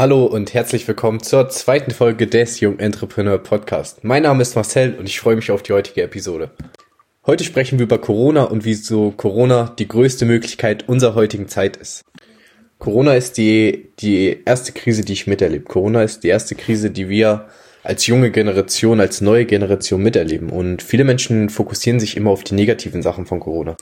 Hallo und herzlich willkommen zur zweiten Folge des Young Entrepreneur Podcast. Mein Name ist Marcel und ich freue mich auf die heutige Episode. Heute sprechen wir über Corona und wieso Corona die größte Möglichkeit unserer heutigen Zeit ist. Corona ist die, die erste Krise, die ich miterlebe. Corona ist die erste Krise, die wir als junge Generation, als neue Generation miterleben. Und viele Menschen fokussieren sich immer auf die negativen Sachen von Corona.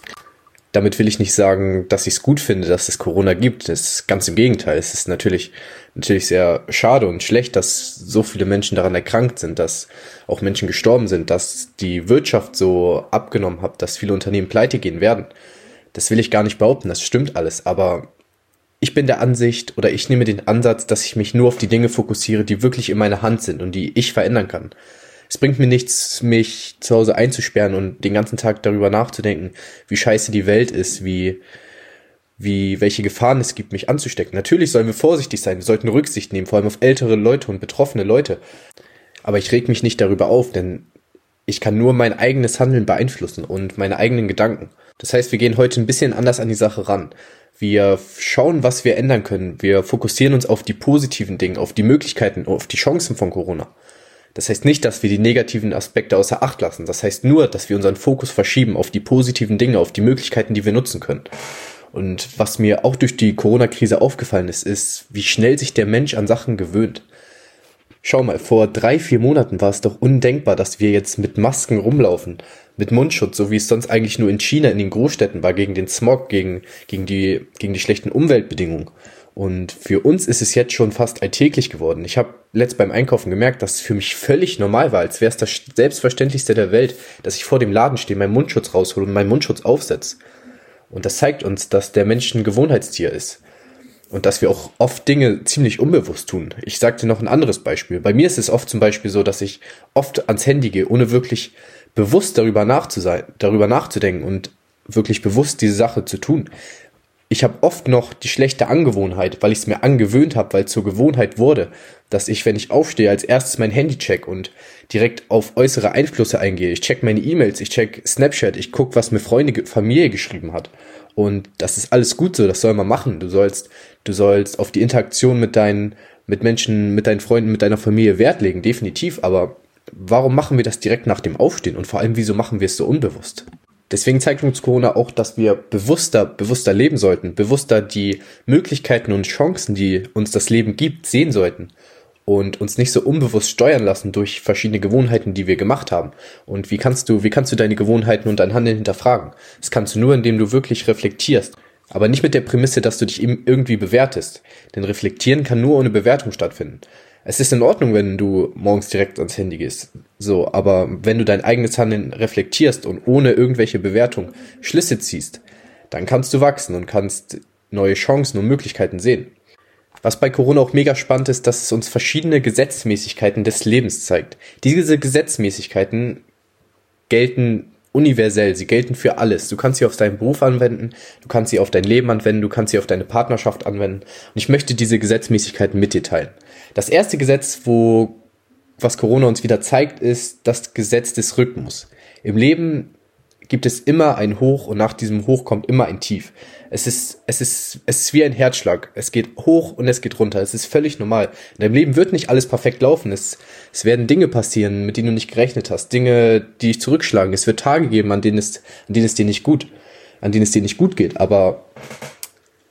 Damit will ich nicht sagen, dass ich es gut finde, dass es Corona gibt. Das ist ganz im Gegenteil. Es ist natürlich, natürlich sehr schade und schlecht, dass so viele Menschen daran erkrankt sind, dass auch Menschen gestorben sind, dass die Wirtschaft so abgenommen hat, dass viele Unternehmen pleite gehen werden. Das will ich gar nicht behaupten. Das stimmt alles. Aber ich bin der Ansicht oder ich nehme den Ansatz, dass ich mich nur auf die Dinge fokussiere, die wirklich in meiner Hand sind und die ich verändern kann. Es bringt mir nichts, mich zu Hause einzusperren und den ganzen Tag darüber nachzudenken, wie scheiße die Welt ist, wie, wie, welche Gefahren es gibt, mich anzustecken. Natürlich sollen wir vorsichtig sein, wir sollten Rücksicht nehmen, vor allem auf ältere Leute und betroffene Leute. Aber ich reg mich nicht darüber auf, denn ich kann nur mein eigenes Handeln beeinflussen und meine eigenen Gedanken. Das heißt, wir gehen heute ein bisschen anders an die Sache ran. Wir schauen, was wir ändern können. Wir fokussieren uns auf die positiven Dinge, auf die Möglichkeiten, auf die Chancen von Corona. Das heißt nicht, dass wir die negativen Aspekte außer Acht lassen. Das heißt nur, dass wir unseren Fokus verschieben auf die positiven Dinge, auf die Möglichkeiten, die wir nutzen können. Und was mir auch durch die Corona-Krise aufgefallen ist, ist, wie schnell sich der Mensch an Sachen gewöhnt. Schau mal, vor drei, vier Monaten war es doch undenkbar, dass wir jetzt mit Masken rumlaufen, mit Mundschutz, so wie es sonst eigentlich nur in China in den Großstädten war, gegen den Smog, gegen, gegen, die, gegen die schlechten Umweltbedingungen. Und für uns ist es jetzt schon fast alltäglich geworden. Ich habe letzt beim Einkaufen gemerkt, dass es für mich völlig normal war, als wäre es das Selbstverständlichste der Welt, dass ich vor dem Laden stehe, meinen Mundschutz raushole und meinen Mundschutz aufsetze. Und das zeigt uns, dass der Mensch ein Gewohnheitstier ist. Und dass wir auch oft Dinge ziemlich unbewusst tun. Ich sagte noch ein anderes Beispiel. Bei mir ist es oft zum Beispiel so, dass ich oft ans Handy gehe, ohne wirklich bewusst darüber, darüber nachzudenken und wirklich bewusst diese Sache zu tun. Ich habe oft noch die schlechte Angewohnheit, weil ich es mir angewöhnt habe, weil zur Gewohnheit wurde, dass ich, wenn ich aufstehe, als erstes mein Handy check und direkt auf äußere Einflüsse eingehe. Ich check meine E-Mails, ich check Snapchat, ich guck, was mir Freunde, Familie geschrieben hat. Und das ist alles gut so, das soll man machen. Du sollst, du sollst auf die Interaktion mit deinen, mit Menschen, mit deinen Freunden, mit deiner Familie Wert legen, definitiv. Aber warum machen wir das direkt nach dem Aufstehen? Und vor allem, wieso machen wir es so unbewusst? Deswegen zeigt uns Corona auch, dass wir bewusster, bewusster leben sollten, bewusster die Möglichkeiten und Chancen, die uns das Leben gibt, sehen sollten und uns nicht so unbewusst steuern lassen durch verschiedene Gewohnheiten, die wir gemacht haben. Und wie kannst du, wie kannst du deine Gewohnheiten und dein Handeln hinterfragen? Das kannst du nur, indem du wirklich reflektierst. Aber nicht mit der Prämisse, dass du dich irgendwie bewertest. Denn reflektieren kann nur ohne Bewertung stattfinden. Es ist in Ordnung, wenn du morgens direkt ans Handy gehst. So, aber wenn du dein eigenes Handeln reflektierst und ohne irgendwelche Bewertung Schlüsse ziehst, dann kannst du wachsen und kannst neue Chancen und Möglichkeiten sehen. Was bei Corona auch mega spannend ist, dass es uns verschiedene Gesetzmäßigkeiten des Lebens zeigt. Diese Gesetzmäßigkeiten gelten universell, sie gelten für alles. Du kannst sie auf deinen Beruf anwenden, du kannst sie auf dein Leben anwenden, du kannst sie auf deine Partnerschaft anwenden. Und ich möchte diese Gesetzmäßigkeiten mit dir teilen. Das erste Gesetz, wo was Corona uns wieder zeigt, ist das Gesetz des Rhythmus. Im Leben gibt es immer ein Hoch und nach diesem Hoch kommt immer ein Tief. Es ist, es ist, es ist wie ein Herzschlag. Es geht hoch und es geht runter. Es ist völlig normal. In deinem Leben wird nicht alles perfekt laufen. Es, es werden Dinge passieren, mit denen du nicht gerechnet hast. Dinge, die dich zurückschlagen. Es wird Tage geben, an denen es, an denen es dir nicht gut, an denen es dir nicht gut geht. Aber,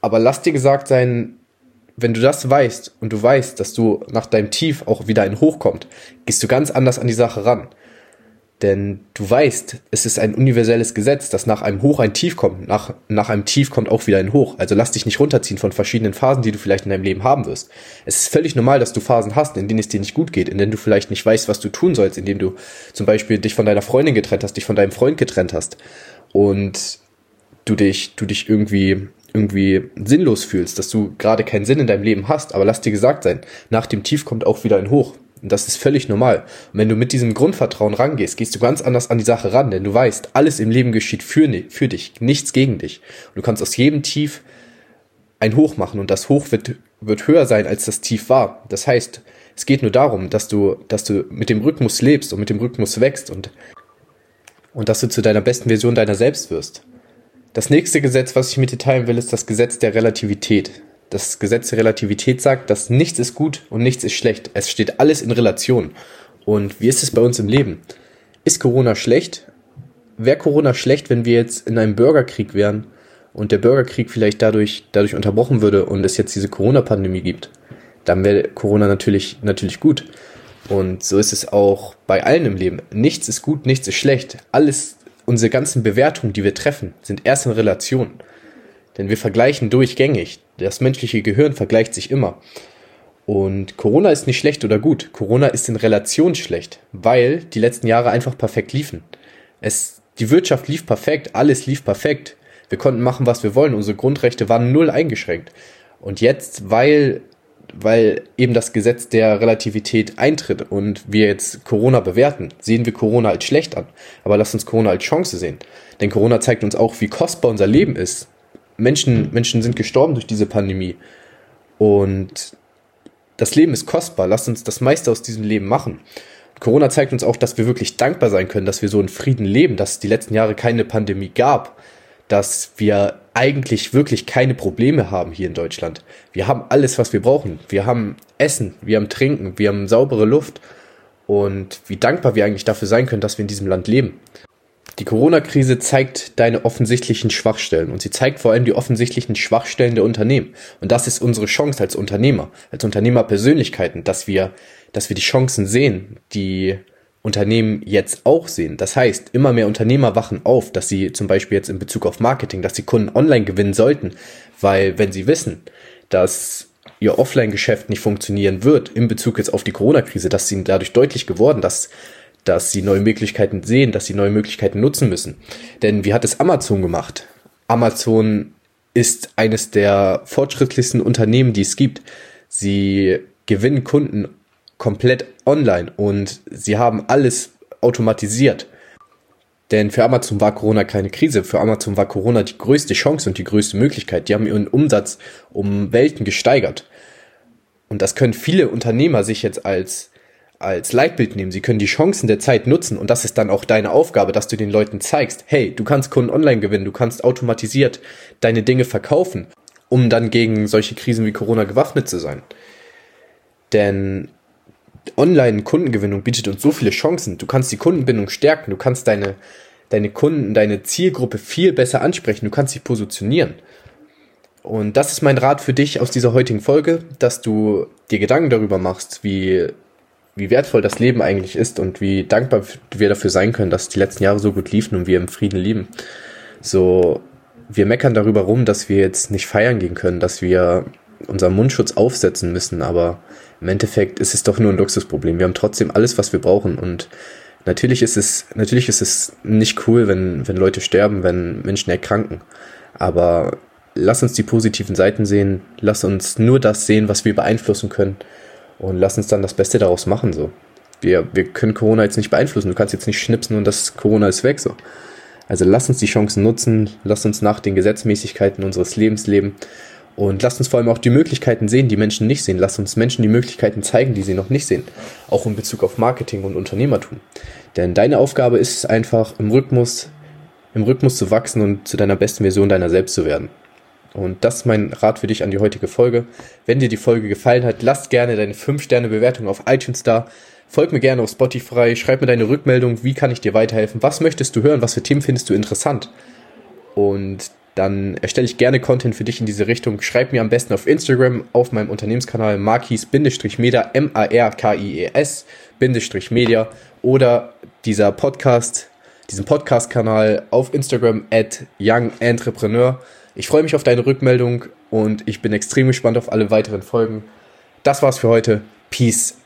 aber lass dir gesagt sein, wenn du das weißt und du weißt, dass du nach deinem Tief auch wieder ein Hoch kommt, gehst du ganz anders an die Sache ran. Denn du weißt, es ist ein universelles Gesetz, dass nach einem Hoch ein Tief kommt. Nach, nach einem Tief kommt auch wieder ein Hoch. Also lass dich nicht runterziehen von verschiedenen Phasen, die du vielleicht in deinem Leben haben wirst. Es ist völlig normal, dass du Phasen hast, in denen es dir nicht gut geht, in denen du vielleicht nicht weißt, was du tun sollst, in denen du zum Beispiel dich von deiner Freundin getrennt hast, dich von deinem Freund getrennt hast und du dich, du dich irgendwie irgendwie sinnlos fühlst, dass du gerade keinen Sinn in deinem Leben hast, aber lass dir gesagt sein, nach dem Tief kommt auch wieder ein Hoch. Und das ist völlig normal. Und wenn du mit diesem Grundvertrauen rangehst, gehst du ganz anders an die Sache ran, denn du weißt, alles im Leben geschieht für, für dich, nichts gegen dich. Und du kannst aus jedem Tief ein Hoch machen und das Hoch wird, wird höher sein, als das Tief war. Das heißt, es geht nur darum, dass du, dass du mit dem Rhythmus lebst und mit dem Rhythmus wächst und, und dass du zu deiner besten Version deiner selbst wirst. Das nächste Gesetz, was ich mit dir teilen will, ist das Gesetz der Relativität. Das Gesetz der Relativität sagt, dass nichts ist gut und nichts ist schlecht. Es steht alles in Relation. Und wie ist es bei uns im Leben? Ist Corona schlecht? Wäre Corona schlecht, wenn wir jetzt in einem Bürgerkrieg wären und der Bürgerkrieg vielleicht dadurch, dadurch unterbrochen würde und es jetzt diese Corona-Pandemie gibt? Dann wäre Corona natürlich, natürlich gut. Und so ist es auch bei allen im Leben. Nichts ist gut, nichts ist schlecht. Alles, unsere ganzen Bewertungen, die wir treffen, sind erst in Relation. Denn wir vergleichen durchgängig. Das menschliche Gehirn vergleicht sich immer. Und Corona ist nicht schlecht oder gut. Corona ist in Relation schlecht, weil die letzten Jahre einfach perfekt liefen. Es, die Wirtschaft lief perfekt, alles lief perfekt. Wir konnten machen, was wir wollen. Unsere Grundrechte waren null eingeschränkt. Und jetzt, weil weil eben das Gesetz der Relativität eintritt und wir jetzt Corona bewerten, sehen wir Corona als schlecht an. Aber lass uns Corona als Chance sehen. Denn Corona zeigt uns auch, wie kostbar unser Leben ist. Menschen, Menschen sind gestorben durch diese Pandemie. Und das Leben ist kostbar. Lass uns das meiste aus diesem Leben machen. Corona zeigt uns auch, dass wir wirklich dankbar sein können, dass wir so in Frieden leben, dass es die letzten Jahre keine Pandemie gab, dass wir eigentlich wirklich keine Probleme haben hier in Deutschland. Wir haben alles, was wir brauchen. Wir haben Essen, wir haben Trinken, wir haben saubere Luft und wie dankbar wir eigentlich dafür sein können, dass wir in diesem Land leben. Die Corona-Krise zeigt deine offensichtlichen Schwachstellen und sie zeigt vor allem die offensichtlichen Schwachstellen der Unternehmen. Und das ist unsere Chance als Unternehmer, als Unternehmerpersönlichkeiten, dass wir, dass wir die Chancen sehen, die Unternehmen jetzt auch sehen. Das heißt, immer mehr Unternehmer wachen auf, dass sie zum Beispiel jetzt in Bezug auf Marketing, dass sie Kunden online gewinnen sollten, weil wenn sie wissen, dass ihr Offline-Geschäft nicht funktionieren wird in Bezug jetzt auf die Corona-Krise, dass ihnen dadurch deutlich geworden, dass dass sie neue Möglichkeiten sehen, dass sie neue Möglichkeiten nutzen müssen. Denn wie hat es Amazon gemacht? Amazon ist eines der fortschrittlichsten Unternehmen, die es gibt. Sie gewinnen Kunden komplett online und sie haben alles automatisiert. Denn für Amazon war Corona keine Krise. Für Amazon war Corona die größte Chance und die größte Möglichkeit. Die haben ihren Umsatz um Welten gesteigert. Und das können viele Unternehmer sich jetzt als, als Leitbild nehmen. Sie können die Chancen der Zeit nutzen. Und das ist dann auch deine Aufgabe, dass du den Leuten zeigst, hey, du kannst Kunden online gewinnen, du kannst automatisiert deine Dinge verkaufen, um dann gegen solche Krisen wie Corona gewaffnet zu sein. Denn Online-Kundengewinnung bietet uns so viele Chancen. Du kannst die Kundenbindung stärken, du kannst deine, deine Kunden, deine Zielgruppe viel besser ansprechen, du kannst sie positionieren. Und das ist mein Rat für dich aus dieser heutigen Folge, dass du dir Gedanken darüber machst, wie, wie wertvoll das Leben eigentlich ist und wie dankbar wir dafür sein können, dass die letzten Jahre so gut liefen und wir im Frieden leben. So, wir meckern darüber rum, dass wir jetzt nicht feiern gehen können, dass wir unseren Mundschutz aufsetzen müssen, aber im Endeffekt ist es doch nur ein Luxusproblem. Wir haben trotzdem alles, was wir brauchen und natürlich ist es, natürlich ist es nicht cool, wenn, wenn Leute sterben, wenn Menschen erkranken. Aber lass uns die positiven Seiten sehen, lass uns nur das sehen, was wir beeinflussen können und lass uns dann das Beste daraus machen, so. Wir, wir können Corona jetzt nicht beeinflussen. Du kannst jetzt nicht schnipsen und das Corona ist weg, so. Also lass uns die Chancen nutzen, lass uns nach den Gesetzmäßigkeiten unseres Lebens leben und lasst uns vor allem auch die Möglichkeiten sehen, die Menschen nicht sehen. Lasst uns Menschen die Möglichkeiten zeigen, die sie noch nicht sehen. Auch in Bezug auf Marketing und Unternehmertum. Denn deine Aufgabe ist einfach, im Rhythmus, im Rhythmus zu wachsen und zu deiner besten Version deiner selbst zu werden. Und das ist mein Rat für dich an die heutige Folge. Wenn dir die Folge gefallen hat, lass gerne deine 5-Sterne-Bewertung auf iTunes da. Folg mir gerne auf Spotify, schreib mir deine Rückmeldung, wie kann ich dir weiterhelfen, was möchtest du hören, was für Themen findest du interessant. Und dann erstelle ich gerne Content für dich in diese Richtung. Schreib mir am besten auf Instagram auf meinem Unternehmenskanal markis-media, M-A-R-K-I-E-S, Media oder dieser Podcast, diesen Podcast-Kanal auf Instagram at Young Entrepreneur. Ich freue mich auf deine Rückmeldung und ich bin extrem gespannt auf alle weiteren Folgen. Das war's für heute. Peace